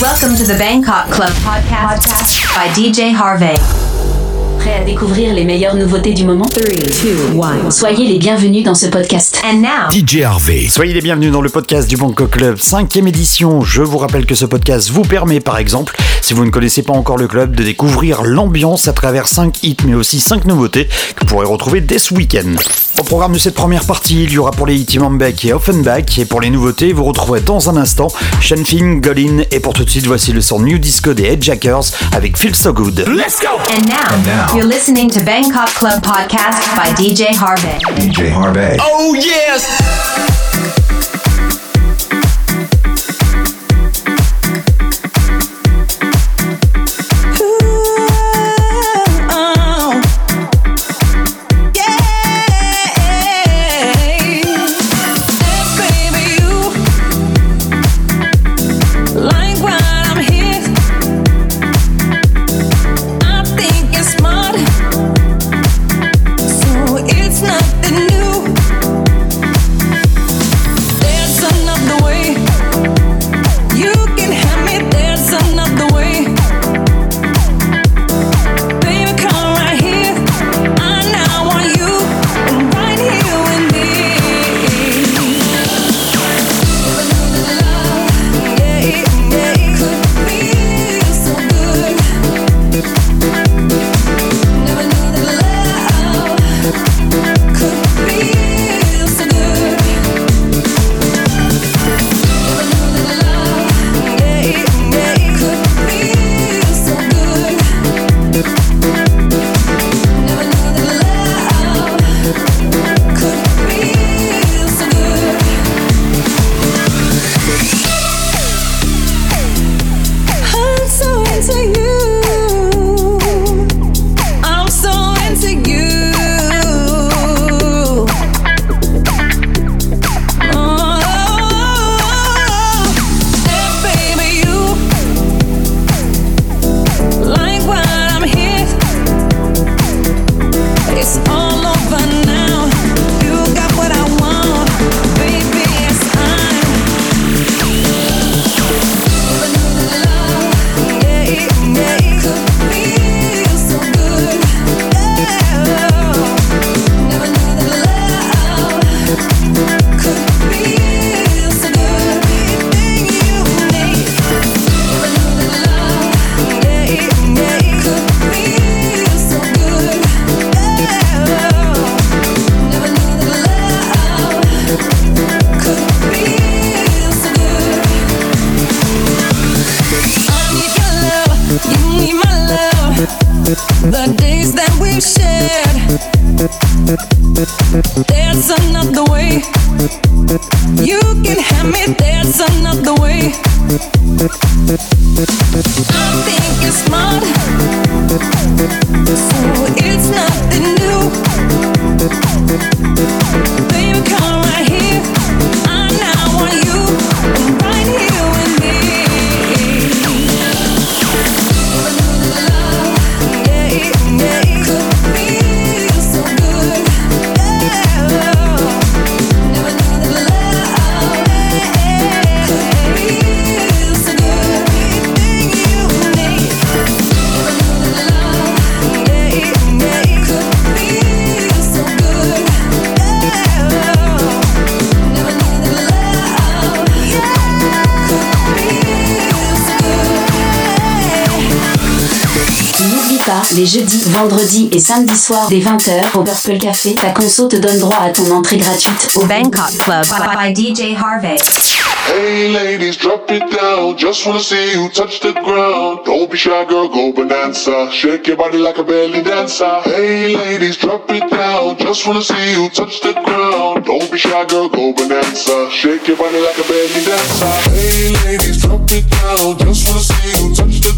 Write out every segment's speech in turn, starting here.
Welcome to the Bangkok Club podcast, podcast by DJ HAR-V. Prêt à découvrir les meilleures nouveautés du moment? 3, 2, 1. Soyez les bienvenus dans ce podcast. And now, DJ Harvey. Soyez les bienvenus dans le podcast du Bangkok Club, cinquième édition. Je vous rappelle que ce podcast vous permet, par exemple, si vous ne connaissez pas encore le club, de découvrir l'ambiance à travers 5 hits, mais aussi 5 nouveautés que vous pourrez retrouver dès ce week-end. Au programme de cette première partie, il y aura pour les hits Imambek et Offenbach, et pour les nouveautés, vous retrouverez dans un instant Shenfing, Golin, et pour tout de suite, voici le son New Disco des Headjackers avec Feel So Good. Let's go! and now, you're listening to Bangkok Club podcast by DJ HAR-V. DJ HAR-V. Oh yes! Les jeudis, vendredis et samedis soirs dès 20h au Purple Café, ta conso te donne droit à ton entrée gratuite au Bangkok Club by, by DJ Harvey. Hey ladies, drop it down. Just wanna see you touch the ground. Don't be shy, girl, go bonanza. Shake your body like a belly dancer. Hey ladies, drop it down. Just wanna see you touch the ground. Don't be shy, girl, go bonanza. Shake your body like a belly dancer. Hey ladies, drop it down. Just wanna see you touch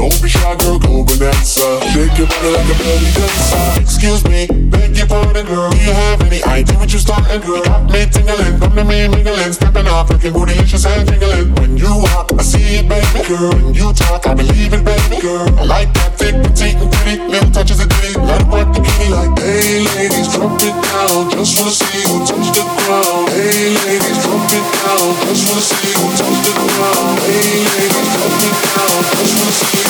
Don't be shy, girl, go bonanza. Shake your body like a belly dancer. Excuse me, beg your pardon, girl. Do you have any idea what you're starting, girl? Got me tingling, come to me mingling, stepping off, looking bootylicious and jingling. When you walk, I see it, baby girl. When you talk, I believe it, baby girl. I like that thick, petite, and pretty, little touches of ditty. Let it work the kitty like, hey ladies, drop it down, just wanna see you touch the ground. Hey ladies, drop it down. Just wanna see you touch the ground. Hey ladies, drop it down. Just wanna see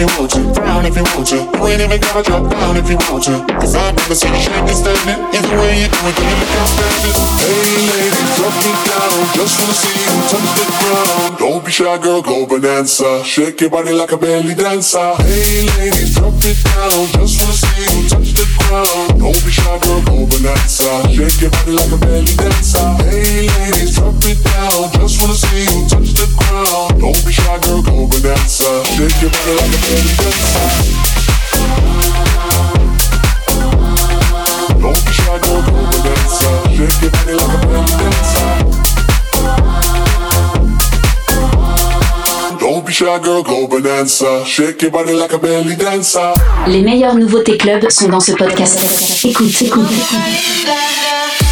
You want to, down if you want to. You ain't even gotta drop down if you want to. Cause I've never seen you shaking standing. Either way you do it, girl, look outstanding. Hey ladies, drop it down. Just wanna see you touch the ground. Don't be shy, girl, go bonanza. Shake your body like a belly dancer. Hey ladies, drop it down. Just wanna see you touch the ground. Don't be shy, girl, go bonanza. Shake your body like a belly dancer. Hey ladies, drop it down. Just wanna see you touch the ground. Les meilleures nouveautés club sont dans ce podcast. Écoute, écoute. Esta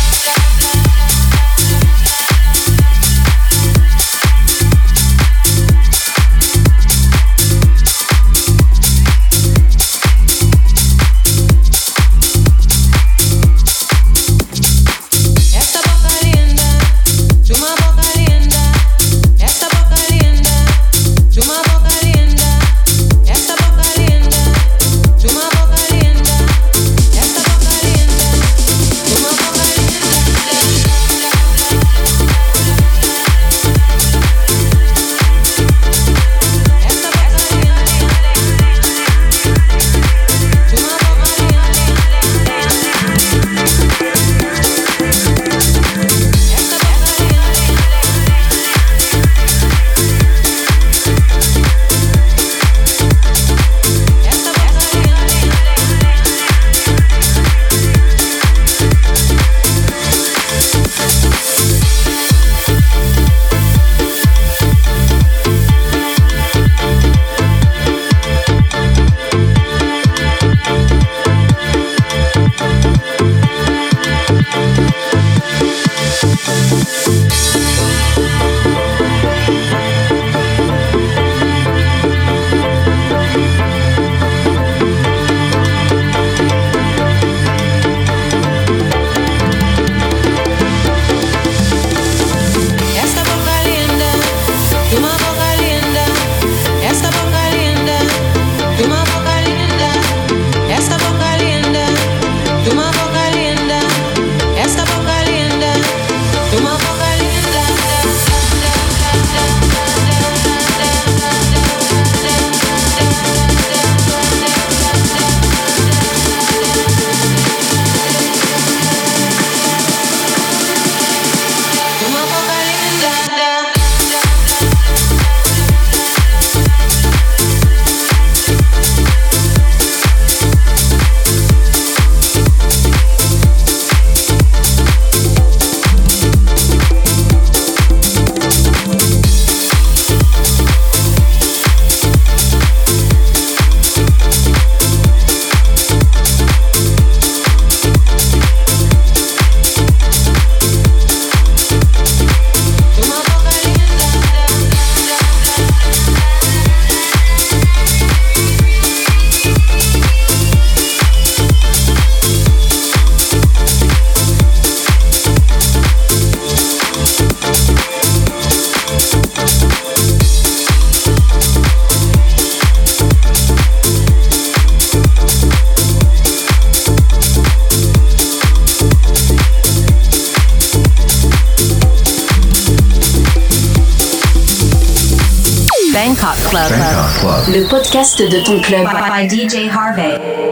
Le podcast de ton club. By, DJ Harvey.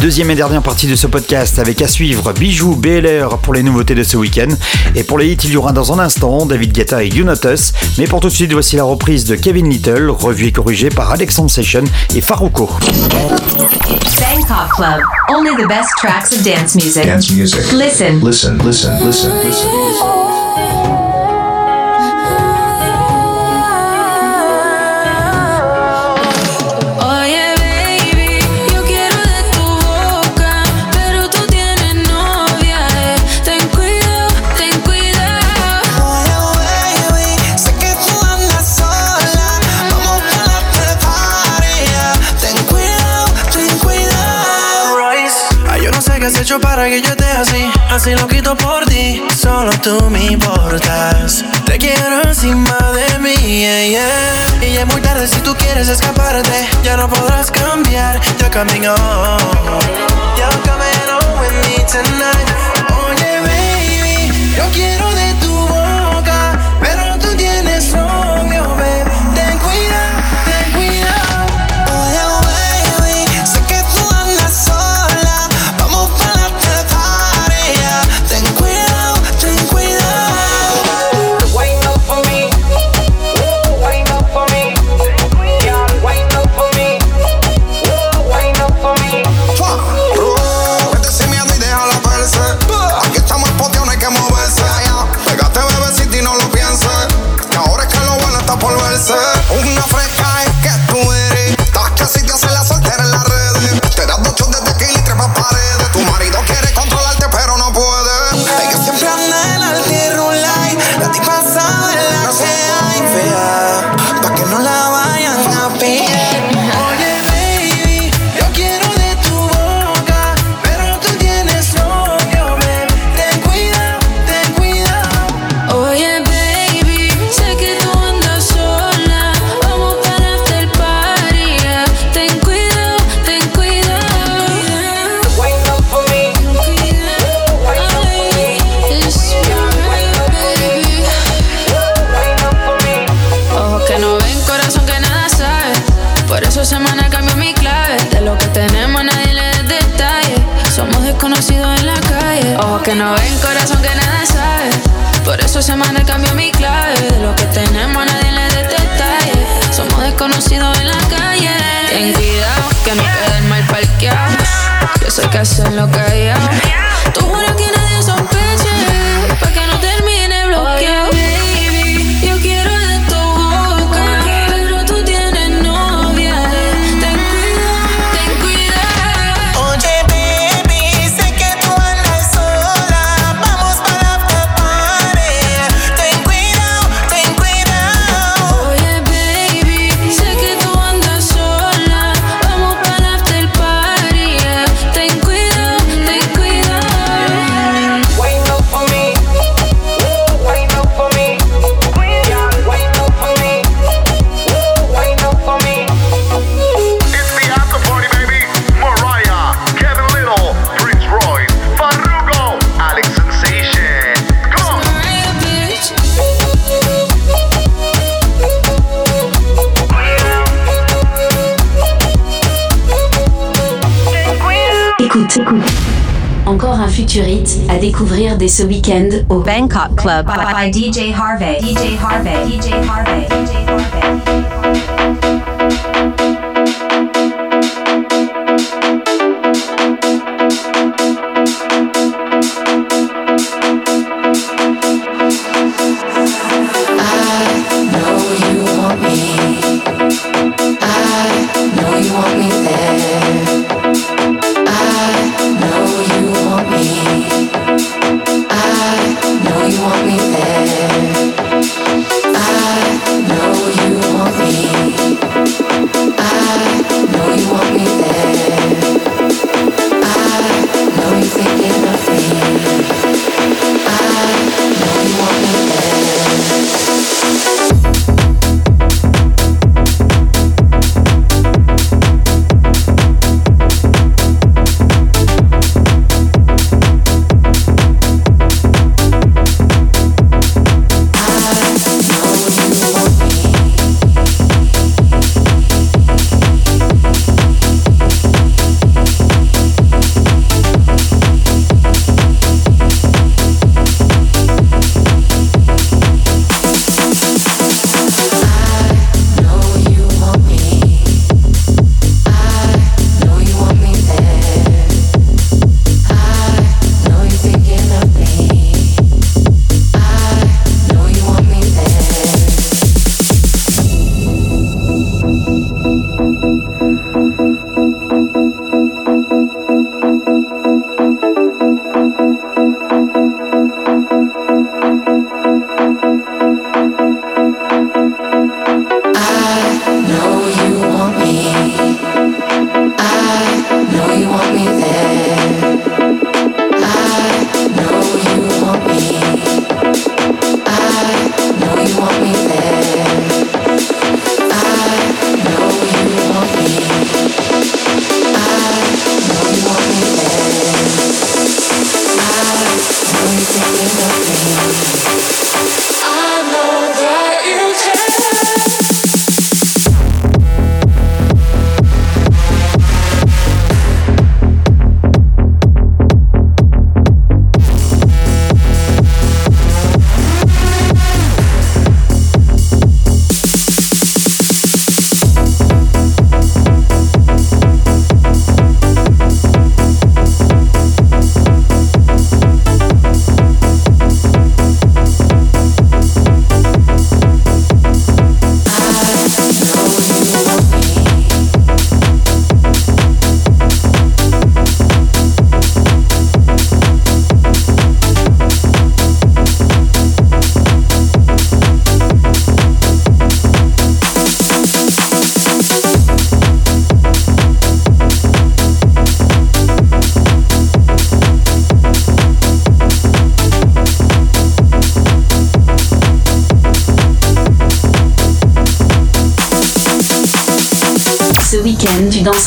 Deuxième et dernière partie de ce podcast avec à suivre Bijou BLR pour les nouveautés de ce week-end. Et pour les hits, il y aura dans un instant David Guetta et You Not Us. Mais pour tout de suite, voici la reprise de Kevin Little, revue et corrigée par Alexandre Session et Farouko. Bangkok Club, only the best tracks of dance music. Dance music. Listen. Listen, listen, listen, listen. listen. has hecho para que yo te así? Así lo quito por ti, solo tú me importas. Te quiero encima de mí, yeah, yeah. Y ya es muy tarde si tú quieres escaparte. Ya no podrás cambiar, ya camino. Ya camino with me tonight. Oye, baby, yo quiero de tu voz nada. Por eso semana cambio mi clave. De lo que tenemos nadie le dé detalle. Somos desconocidos en la calle. Ten cuidado que no quede el mal parqueados. Yo sé que hacen lo que hay. Tú juras que Futurite à découvrir dès ce week-end au Bangkok Club by, by DJ Harvey. DJ Harvey. DJ Harvey. DJ Harvey. DJ Harvey.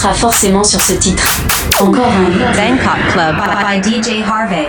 forcément sur ce titre. Encore un Bangkok Club by, DJ Harvey.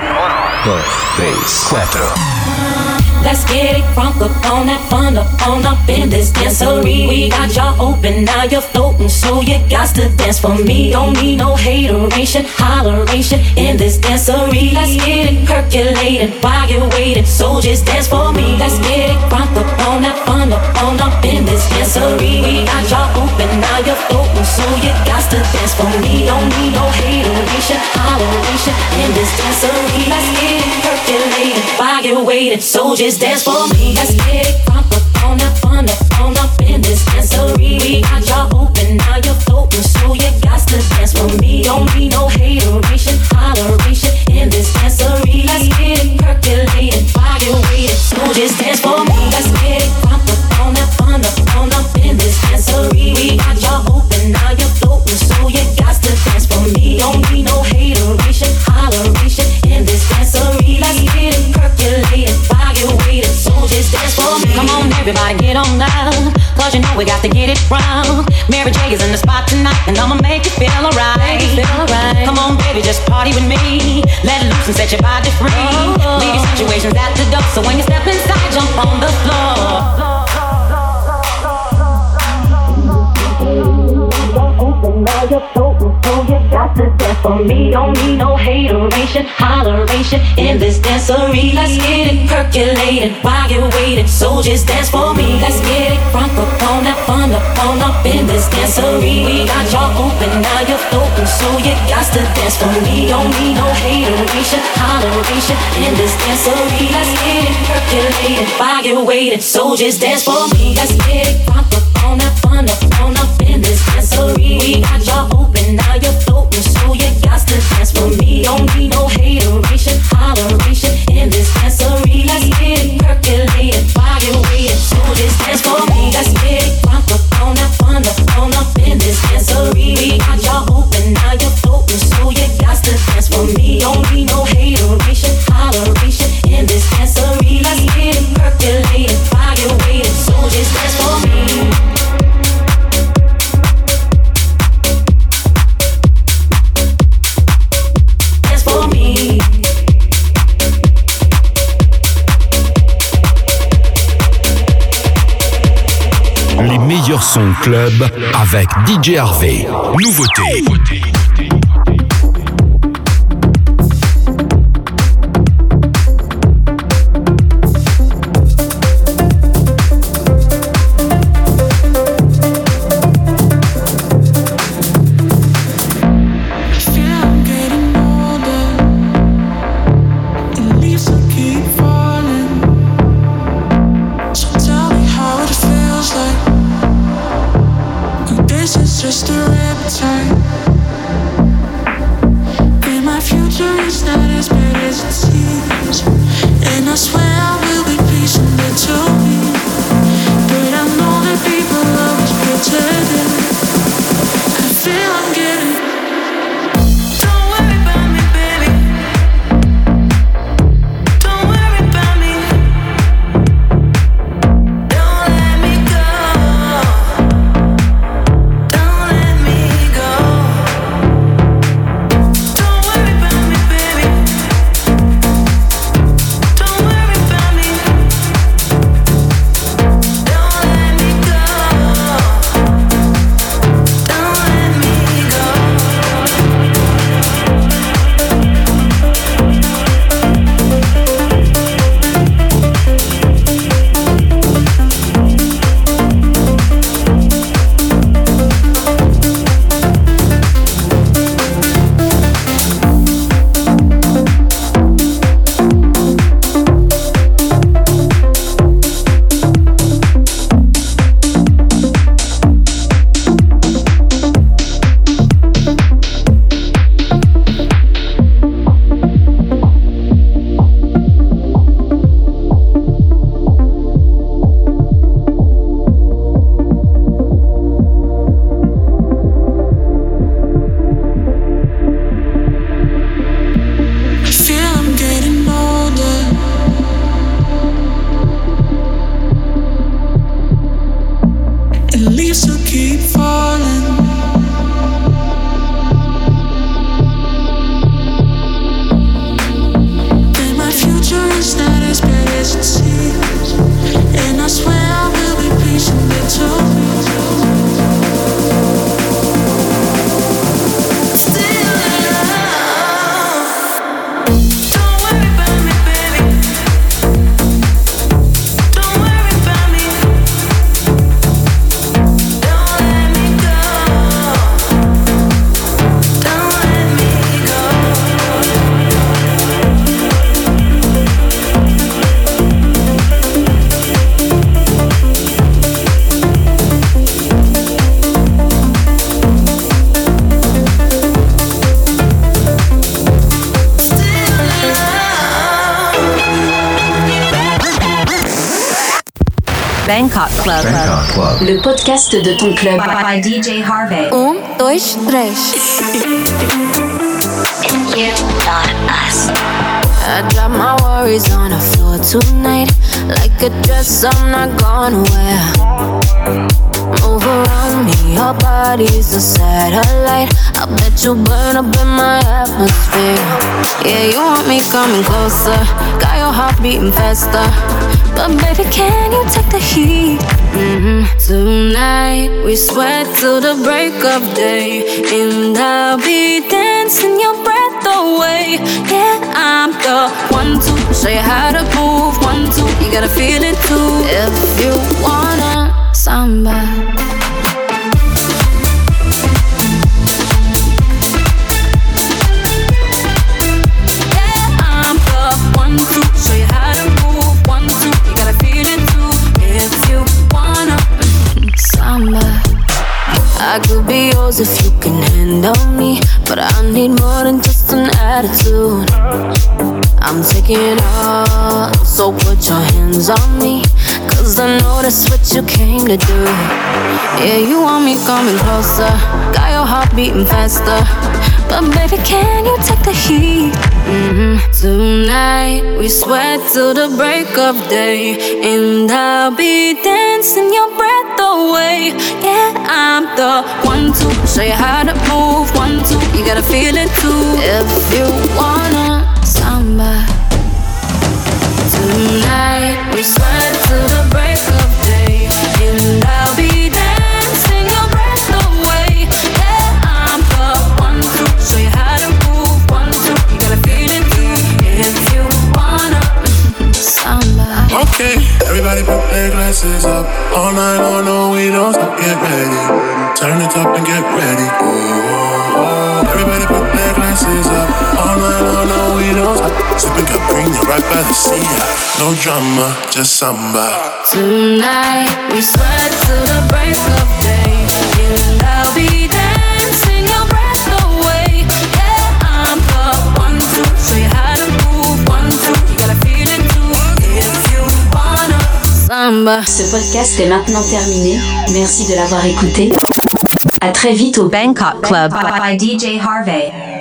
Let's get it crunk up on that fun up on up in this dancery. We got y'all open, now you're floating, so you got to dance for me. Don't need no hateration, holleration in this dancery. Let's get it percolating while you're waiting, so just dance for me. Let's get it crunk up on that fun up on up in this dancery. We got y'all open, now you're floating, so you got to dance for me. Don't need no hateration, holleration in this dancery. Let's get it percolating while you're waiting, so dance for me. Let's get it crunk up on that fun up on up in this dancery. We got y'all open, now you're floating, so you got to dance for me. Don't need no hateration, holleration in this dancery. Let's get it percolating while waiting, so just dance for me. Let's get it crunk up on that fun up on up in this dancery. We got y'all open, now you're floating, everybody, get on down. Cause you know we got to get it wrong. Mary J is in the spot tonight, and I'ma make you feel alright. Come on, baby, just party with me. Let loose and set your body free. Oh, oh, oh. Leave your situations at the door, so when you step inside, for me. Don't need no hateration, holleration in this dancery. Let's get it percolating while you're waiting, so just dance for me. Let's get it crunk up on that fun up on up in this dancery. We got y'all open, now you're floating, so you got to dance for me. Don't need no hateration, holleration in this dancery. Let's get it percolating while you're waiting, so just dance for me. Let's get it crunk up on that fun up on up in this dancery. We got y'all open, now you're floating, dance for me. Don't need no hateration, holleration club avec DJ Harvey. Nouveauté. Bangkok Club. Bangkok Club. Le podcast de ton club. By, by DJ HAR-V. Um, dois, três. And you, not us. I drop my worries on the floor tonight. Like a dress I'm not gonna wear. Move around me, your body's a satellite. I bet you burn up in my atmosphere. Yeah, you want me coming closer. Got your heart beating faster. But baby, can you take the heat? hmm Tonight we sweat till the break of day, and I'll be dancing your breath away. Yeah, I'm the one to show you how to move. One, two, you gotta feel it too. If you wanna samba. I could be yours if you can handle me, but I need more than just an attitude. I'm taking it all, so put your hands on me. Cause I know that's what you came to do. Yeah, you want me coming closer, got your heart beating faster. But baby, can you take the heat? hmm Tonight we sweat till the break of day, and I'll be dancing your breath away. Yeah, I'm the one to show you how to move. One, two, you gotta feel it too. If you wanna samba. Tonight we right by the sea. No drama, just samba. Tonight we sweat till the break of day, and I'll be dancing your breath away. Yeah, I'm the one to show you how to move. One, two, you gotta feel it too. If you wanna samba. Ce podcast est maintenant terminé. Merci de l'avoir écouté. À très vite au Bangkok Club. By, by DJ Harvey.